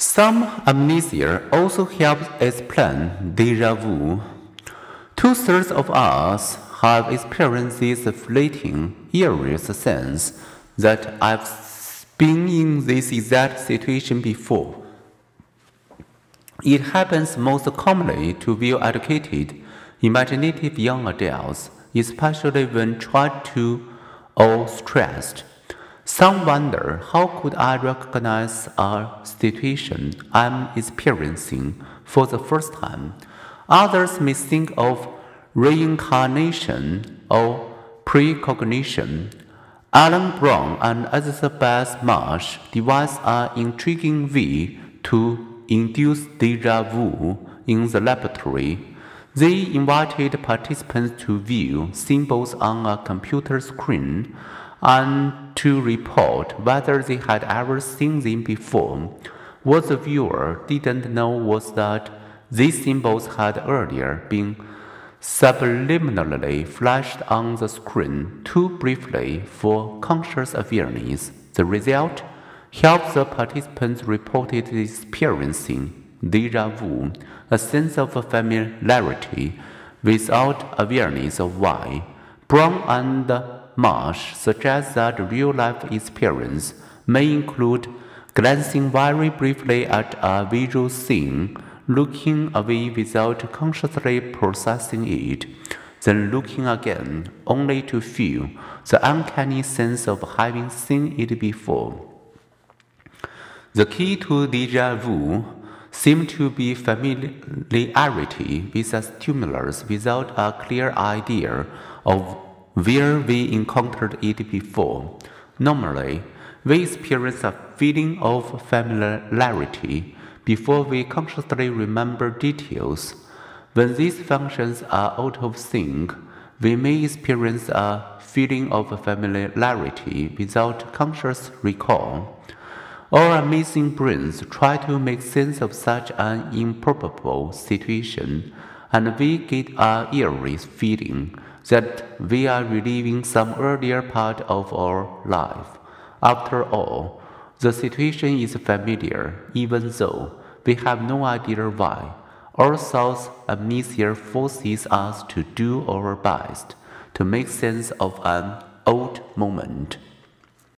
Source amnesia also helps explain deja vu. Two thirds of us have experienced this fleeting, eerie sense that I've been in this exact situation before. It happens most commonly to well educated, imaginative young adults, especially when tried to or stressed. Some wonder how could I recognize a situation I'm experiencing for the first time. Others may think of reincarnation or precognition. Alan Brown and Elizabeth Marsh devised an intriguing way to induce deja vu in the laboratory. They invited participants to view symbols on a computer screen and to report whether they had ever seen them before. What the viewer didn't know was that these symbols had earlier been subliminally flashed on the screen too briefly for conscious awareness. The result helped the participants reported experiencing deja vu, a sense of familiarity without awareness of why. Brown and Marsh suggests that real life experience may include glancing very briefly at a visual scene, looking away without consciously processing it, then looking again only to feel the uncanny sense of having seen it before. The key to deja vu seems to be familiarity with a stimulus without a clear idea of where we encountered it before. Normally, we experience a feeling of familiarity before we consciously remember details. When these functions are out of sync, we may experience a feeling of familiarity without conscious recall. Our amazing brains try to make sense of such an improbable situation, and we get a eerie feeling that we are reliving some earlier part of our life. After all, the situation is familiar, even though we have no idea why. Our source amnesia forces us to do our best to make sense of an old moment.